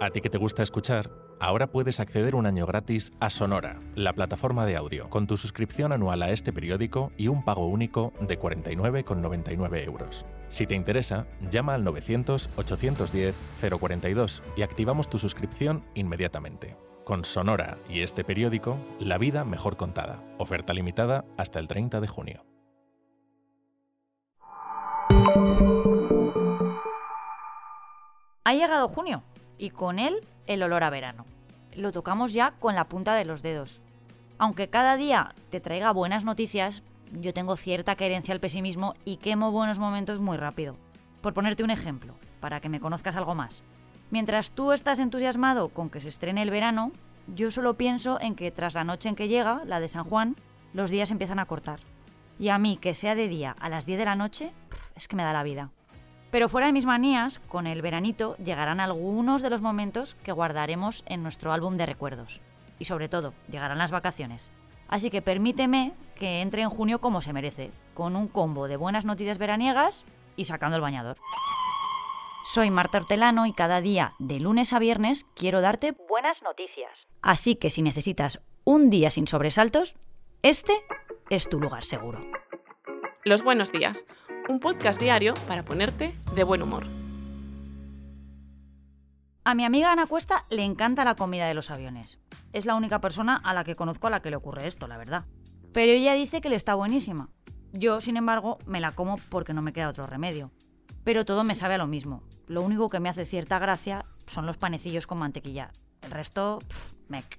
A ti que te gusta escuchar, ahora puedes acceder un año gratis a Sonora, la plataforma de audio, con tu suscripción anual a este periódico y un pago único de 49,99 euros. Si te interesa, llama al 900-810-042 y activamos tu suscripción inmediatamente. Con Sonora y este periódico, la vida mejor contada. Oferta limitada hasta el 30 de junio. Ha llegado junio y con él el olor a verano. Lo tocamos ya con la punta de los dedos. Aunque cada día te traiga buenas noticias, yo tengo cierta querencia al pesimismo y quemo buenos momentos muy rápido. Por ponerte un ejemplo, para que me conozcas algo más. Mientras tú estás entusiasmado con que se estrene el verano, yo solo pienso en que tras la noche en que llega, la de San Juan, los días empiezan a cortar. Y a mí, que sea de día a las 10 de la noche, es que me da la vida. Pero fuera de mis manías, con el veranito llegarán algunos de los momentos que guardaremos en nuestro álbum de recuerdos. Y sobre todo, llegarán las vacaciones. Así que permíteme que entre en junio como se merece, con un combo de buenas noticias veraniegas y sacando el bañador. Soy Marta Hortelano y cada día, de lunes a viernes, quiero darte buenas noticias. Así que si necesitas un día sin sobresaltos, este es tu lugar seguro. Los buenos días un podcast diario para ponerte de buen humor. A mi amiga Ana Cuesta le encanta la comida de los aviones. Es la única persona a la que conozco a la que le ocurre esto, la verdad. Pero ella dice que le está buenísima. Yo, sin embargo, me la como porque no me queda otro remedio. Pero todo me sabe a lo mismo. Lo único que me hace cierta gracia son los panecillos con mantequilla. El resto, pff, mec.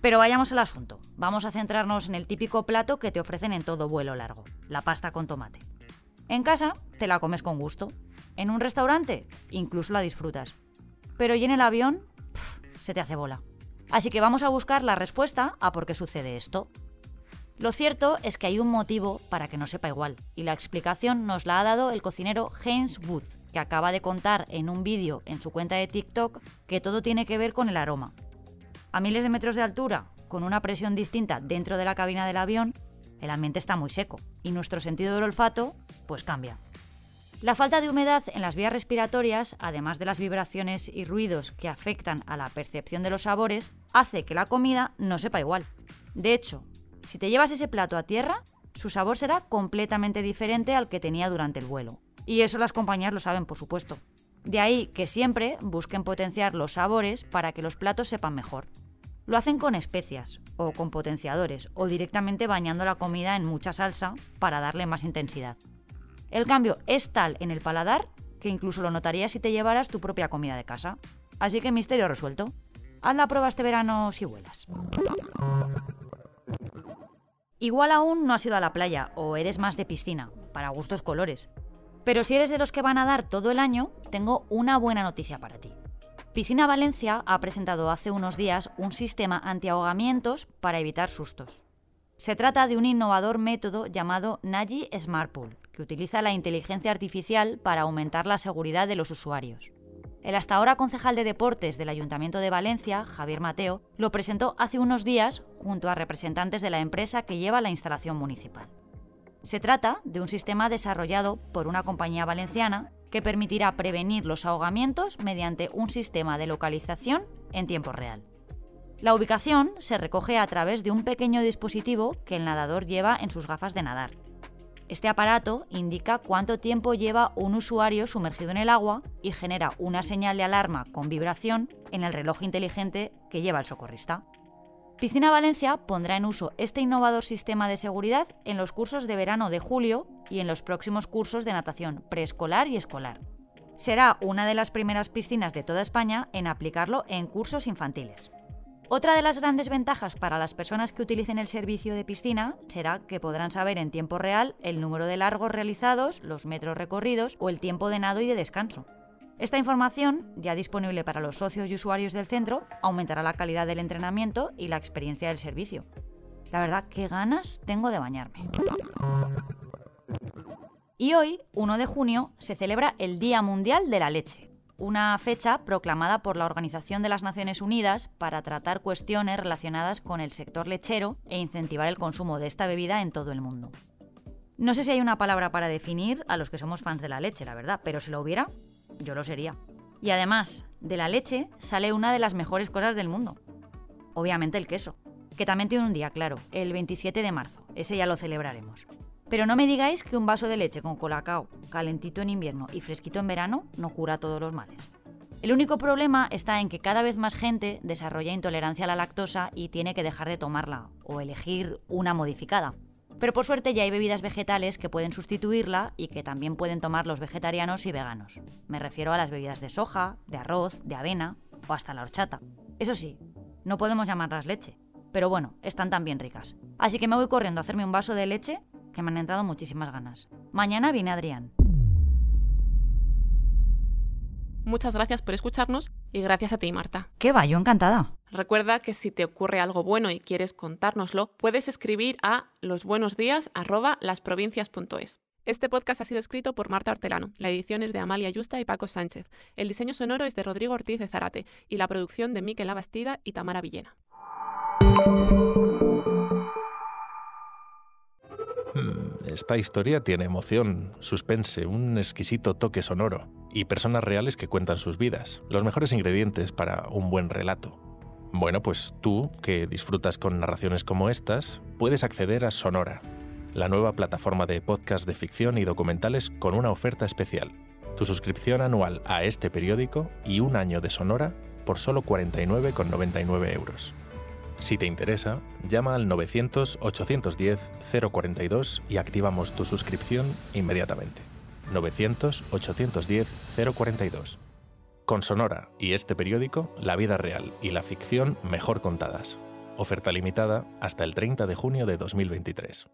Pero vayamos al asunto. Vamos a centrarnos en el típico plato que te ofrecen en todo vuelo largo, la pasta con tomate. En casa te la comes con gusto. En un restaurante incluso la disfrutas. Pero y en el avión se te hace bola. Así que vamos a buscar la respuesta a por qué sucede esto. Lo cierto es que hay un motivo para que no sepa igual, y la explicación nos la ha dado el cocinero James Wood, que acaba de contar en un vídeo en su cuenta de TikTok que todo tiene que ver con el aroma. A miles de metros de altura, con una presión distinta dentro de la cabina del avión, el ambiente está muy seco y nuestro sentido del olfato pues cambia. La falta de humedad en las vías respiratorias, además de las vibraciones y ruidos que afectan a la percepción de los sabores, hace que la comida no sepa igual. De hecho, si te llevas ese plato a tierra, su sabor será completamente diferente al que tenía durante el vuelo. Y eso las compañías lo saben, por supuesto. De ahí que siempre busquen potenciar los sabores para que los platos sepan mejor. Lo hacen con especias o con potenciadores o directamente bañando la comida en mucha salsa para darle más intensidad. El cambio es tal en el paladar que incluso lo notarías si te llevaras tu propia comida de casa. Así que misterio resuelto. Haz la prueba este verano si vuelas. Igual aún no has ido a la playa o eres más de piscina, para gustos colores. Pero si eres de los que van a dar todo el año, tengo una buena noticia para ti. Piscina Valencia ha presentado hace unos días un sistema antiahogamientos para evitar sustos. Se trata de un innovador método llamado Naji Smart Pool, que utiliza la inteligencia artificial para aumentar la seguridad de los usuarios. El hasta ahora concejal de deportes del Ayuntamiento de Valencia, Javier Mateo, lo presentó hace unos días junto a representantes de la empresa que lleva la instalación municipal. Se trata de un sistema desarrollado por una compañía valenciana que permitirá prevenir los ahogamientos mediante un sistema de localización en tiempo real. La ubicación se recoge a través de un pequeño dispositivo que el nadador lleva en sus gafas de nadar. Este aparato indica cuánto tiempo lleva un usuario sumergido en el agua y genera una señal de alarma con vibración en el reloj inteligente que lleva el socorrista. Piscina Valencia pondrá en uso este innovador sistema de seguridad en los cursos de verano de julio y en los próximos cursos de natación preescolar y escolar. Será una de las primeras piscinas de toda España en aplicarlo en cursos infantiles. Otra de las grandes ventajas para las personas que utilicen el servicio de piscina será que podrán saber en tiempo real el número de largos realizados, los metros recorridos o el tiempo de nado y de descanso. Esta información, ya disponible para los socios y usuarios del centro, aumentará la calidad del entrenamiento y la experiencia del servicio. La verdad, qué ganas tengo de bañarme. Y hoy, 1 de junio, se celebra el Día Mundial de la Leche, una fecha proclamada por la Organización de las Naciones Unidas para tratar cuestiones relacionadas con el sector lechero e incentivar el consumo de esta bebida en todo el mundo. No sé si hay una palabra para definir a los que somos fans de la leche, la verdad, pero si lo hubiera, yo lo sería. Y además, De la leche sale una de las mejores cosas del mundo. Obviamente el queso, que también tiene un día, claro, el 27 de marzo. Ese ya lo celebraremos. Pero no me digáis que un vaso de leche con colacao, calentito en invierno y fresquito en verano, no cura todos los males. El único problema está en que cada vez más gente desarrolla intolerancia a la lactosa y tiene que dejar de tomarla o elegir una modificada. Pero por suerte ya hay bebidas vegetales que pueden sustituirla y que también pueden tomar los vegetarianos y veganos. Me refiero a las bebidas de soja, de arroz, de avena o hasta la horchata. Eso sí, no podemos llamarlas leche, pero bueno, están también ricas. Así que me voy corriendo a hacerme un vaso de leche que me han entrado muchísimas ganas. Mañana viene Adrián. Muchas gracias por escucharnos y gracias a ti, Marta. ¿Qué va? Yo encantada. Recuerda que si te ocurre algo bueno y quieres contárnoslo, puedes escribir a losbuenosdías@lasprovincias.es. Este podcast ha sido escrito por Marta Hortelano, la edición es de Amalia Yusta y Paco Sánchez, el diseño sonoro es de Rodrigo Ortiz de Zarate y la producción de Miquel Abastida y Tamara Villena. Hmm, esta historia tiene emoción, suspense, un exquisito toque sonoro y personas reales que cuentan sus vidas, los mejores ingredientes para un buen relato. Bueno, pues tú, que disfrutas con narraciones como estas, puedes acceder a Sonora, la nueva plataforma de podcast de ficción y documentales con una oferta especial. Tu suscripción anual a este periódico y un año de Sonora por solo 49,99 euros. Si te interesa, llama al 900-810-042 y activamos tu suscripción inmediatamente. 900-810-042. Con Sonora y este periódico, la vida real y la ficción mejor contadas. Oferta limitada hasta el 30 de junio de 2023.